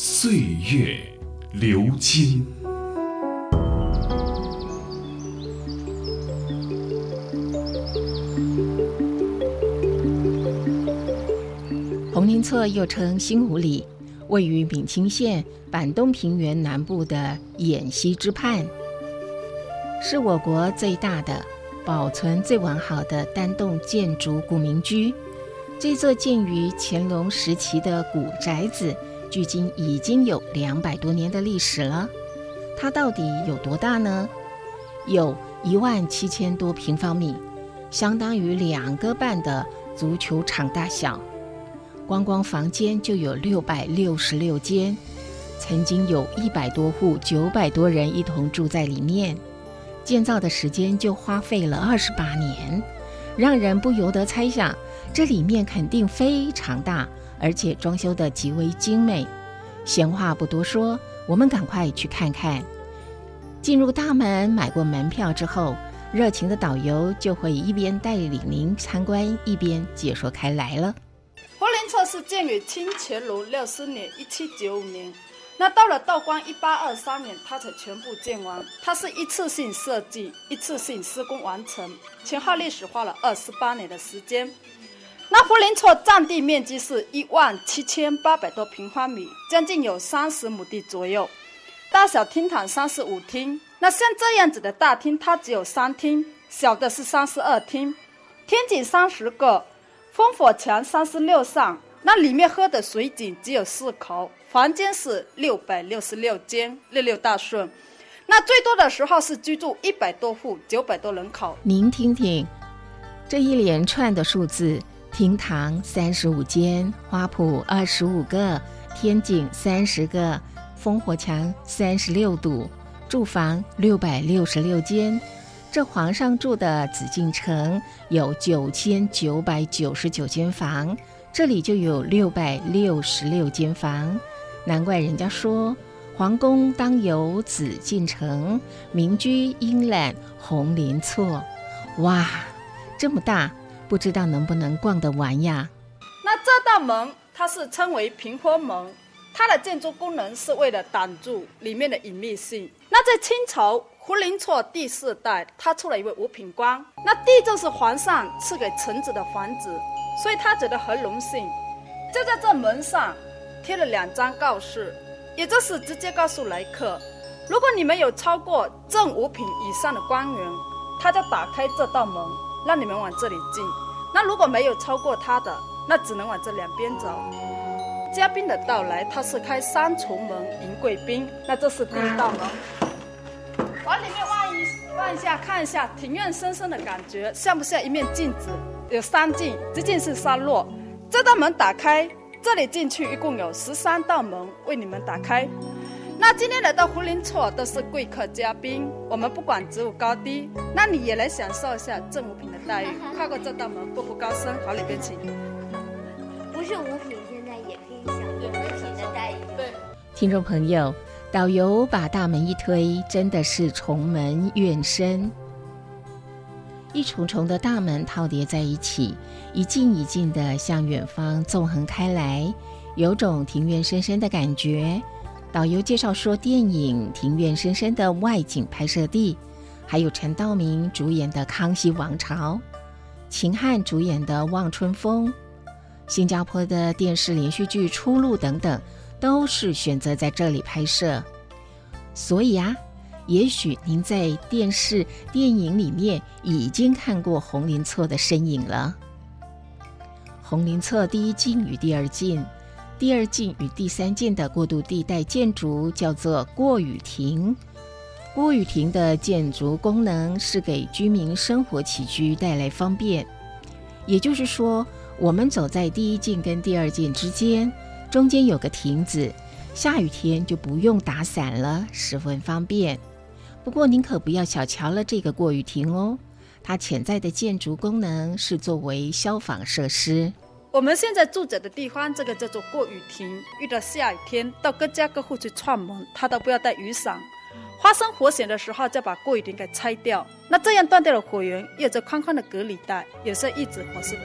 岁月流金。红林厝又称新湖里，位于闽清县板东平原南部的偃溪之畔，是我国最大的、保存最完好的单栋建筑古民居。这座建于乾隆时期的古宅子，距今已经有两百多年的历史了。它到底有多大呢？有一万七千多平方米，相当于两个半的足球场大小。光光房间就有六百六十六间，曾经有一百多户、九百多人一同住在里面。建造的时间就花费了二十八年，让人不由得猜想，这里面肯定非常大，而且装修的极为精美。闲话不多说，我们赶快去看看。进入大门，买过门票之后，热情的导游就会一边带领您参观，一边解说开来了。福林厝是建于清乾隆六十年（一七九五年），那到了道光一八二三年，它才全部建完。它是一次性设计、一次性施工完成，前后历史花了二十八年的时间。那福林厝占地面积是一万七千八百多平方米，将近有三十亩地左右。大小厅堂三十五厅，那像这样子的大厅，它只有三厅，小的是三十二厅，天井三十个。烽火墙三十六扇，那里面喝的水井只有四口，房间是六百六十六间，六六大顺。那最多的时候是居住一百多户，九百多人口。您听听，这一连串的数字：厅堂三十五间，花圃二十五个，天井三十个，烽火墙三十六堵，住房六百六十六间。这皇上住的紫禁城有九千九百九十九间房，这里就有六百六十六间房，难怪人家说皇宫当有紫禁城，民居应揽红林厝。哇，这么大，不知道能不能逛得完呀？那这道门它是称为屏风门，它的建筑功能是为了挡住里面的隐秘性。那在清朝。福临错第四代，他出了一位五品官。那地就是皇上赐给臣子的房子，所以他觉得很荣幸，就在这门上贴了两张告示，也就是直接告诉来客：如果你们有超过正五品以上的官员，他就打开这道门，让你们往这里进；那如果没有超过他的，那只能往这两边走。嘉宾的到来，他是开三重门迎贵宾。那这是第一道门。往里面望一望一下，看一下庭院深深的感觉，像不像一面镜子？有三镜，这镜是三落。这道门打开，这里进去一共有十三道门为你们打开。那今天来到胡林厝都是贵客嘉宾，我们不管职务高低，那你也来享受一下正五品的待遇。跨过这道门，步步高升。好，里边请。不是五品，现在也可以享有五品的待遇。对，听众朋友。导游把大门一推，真的是重门院深。一重重的大门套叠在一起，一进一进的向远方纵横开来，有种庭院深深的感觉。导游介绍说，电影《庭院深深》的外景拍摄地，还有陈道明主演的《康熙王朝》，秦汉主演的《望春风》，新加坡的电视连续剧《出路》等等。都是选择在这里拍摄，所以啊，也许您在电视、电影里面已经看过红林策的身影了。红林策第一进与第二进、第二进与第三进的过渡地带建筑叫做过雨亭。过雨亭的建筑功能是给居民生活起居带来方便，也就是说，我们走在第一进跟第二进之间。中间有个亭子，下雨天就不用打伞了，十分方便。不过您可不要小瞧了这个过雨亭哦，它潜在的建筑功能是作为消防设施。我们现在住着的地方，这个叫做过雨亭。遇到下雨天，到各家各户去串门，他都不要带雨伞。发生火险的时候，再把过雨亭给拆掉。那这样断掉了火源，有着宽宽的隔离带，也是一直合适的。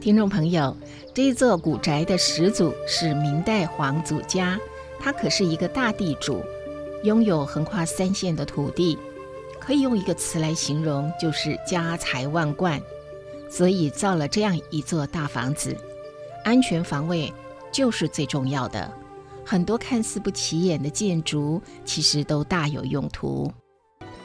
听众朋友，这座古宅的始祖是明代皇祖家，他可是一个大地主，拥有横跨三县的土地，可以用一个词来形容，就是家财万贯。所以造了这样一座大房子，安全防卫就是最重要的。很多看似不起眼的建筑，其实都大有用途。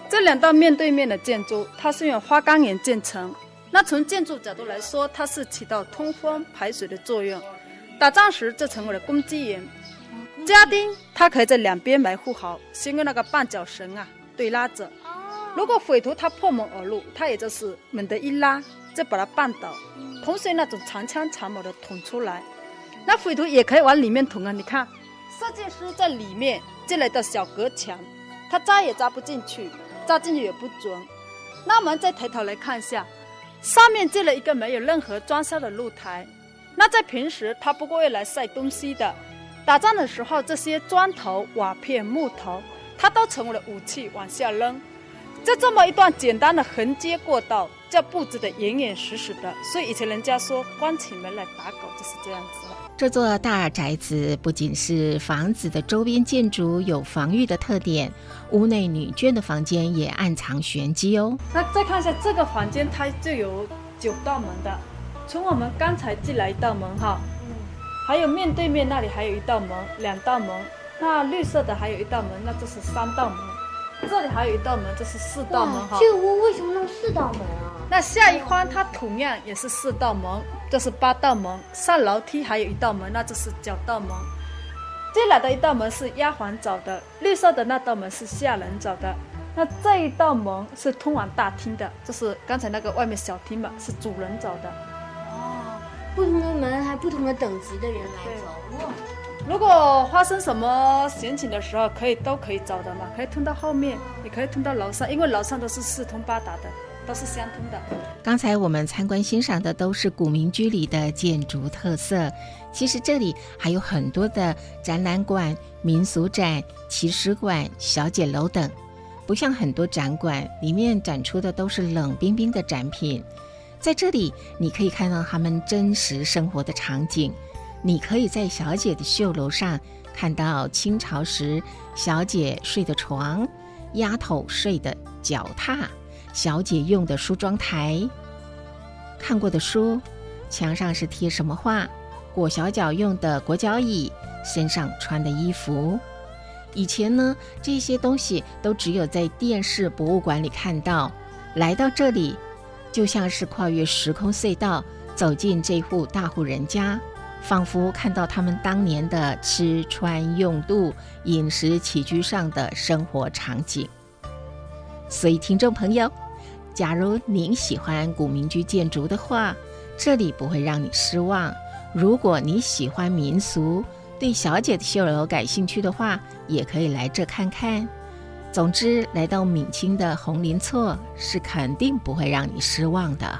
这两道面对面的建筑，它是用花岗岩建成。那从建筑角度来说，它是起到通风排水的作用。打仗时，这成为了攻击岩。家丁他可以在两边埋伏好，先用那个绊脚绳啊对拉着。如果匪徒他破门而入，他也就是猛地一拉。再把它绊倒，同时那种长枪长矛的捅出来，那匪徒也可以往里面捅啊！你看，设计师在里面建了一道小隔墙，他扎也扎不进去，扎进去也不准。那我们再抬头来看一下，上面建了一个没有任何装修的露台。那在平时，他不过用来晒东西的。打仗的时候，这些砖头、瓦片、木头，它都成为了武器，往下扔。就这么一段简单的横街过道。叫布置的严严实实的，所以以前人家说关起门来打狗就是这样子了。这座大宅子不仅是房子的周边建筑有防御的特点，屋内女眷的房间也暗藏玄机哦。那再看一下这个房间，它就有九道门的，从我们刚才进来一道门哈，还有面对面那里还有一道门，两道门，那绿色的还有一道门，那这是三道门，这里还有一道门，这是四道门哈。这个屋为什么弄四道门啊？那下一方它同样也是四道门，这是八道门。上楼梯还有一道门，那就是九道门。进来的一道门是丫鬟走的，绿色的那道门是下人走的。那这一道门是通往大厅的，就是刚才那个外面小厅嘛，是主人走的。哦，不同的门还不同的等级的人来走。哇，如果发生什么险情的时候，可以都可以走的嘛，可以通到后面，也可以通到楼上，因为楼上都是四通八达的。都是相通的。刚才我们参观欣赏的都是古民居里的建筑特色，其实这里还有很多的展览馆、民俗展、奇石馆、小姐楼等。不像很多展馆里面展出的都是冷冰冰的展品，在这里你可以看到他们真实生活的场景。你可以在小姐的绣楼上看到清朝时小姐睡的床、丫头睡的脚踏。小姐用的梳妆台，看过的书，墙上是贴什么画？裹小脚用的裹脚椅，身上穿的衣服。以前呢，这些东西都只有在电视博物馆里看到。来到这里，就像是跨越时空隧道，走进这户大户人家，仿佛看到他们当年的吃穿用度、饮食起居上的生活场景。所以，听众朋友，假如您喜欢古民居建筑的话，这里不会让你失望。如果你喜欢民俗，对小姐的绣楼感兴趣的话，也可以来这看看。总之，来到闽清的红林厝，是肯定不会让你失望的。